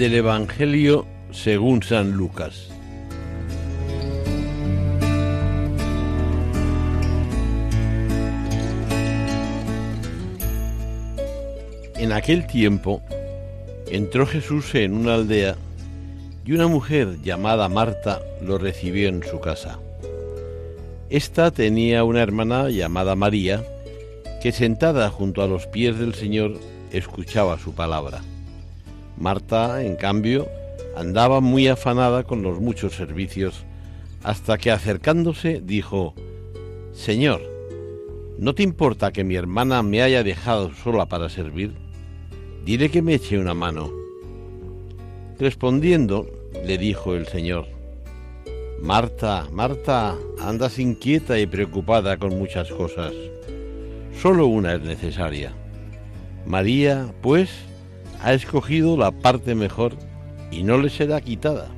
Del Evangelio según San Lucas. En aquel tiempo entró Jesús en una aldea y una mujer llamada Marta lo recibió en su casa. Esta tenía una hermana llamada María, que sentada junto a los pies del Señor escuchaba su palabra. Marta, en cambio, andaba muy afanada con los muchos servicios, hasta que acercándose dijo, Señor, ¿no te importa que mi hermana me haya dejado sola para servir? Dile que me eche una mano. Respondiendo, le dijo el Señor, Marta, Marta, andas inquieta y preocupada con muchas cosas. Solo una es necesaria. María, pues, ha escogido la parte mejor y no le será quitada.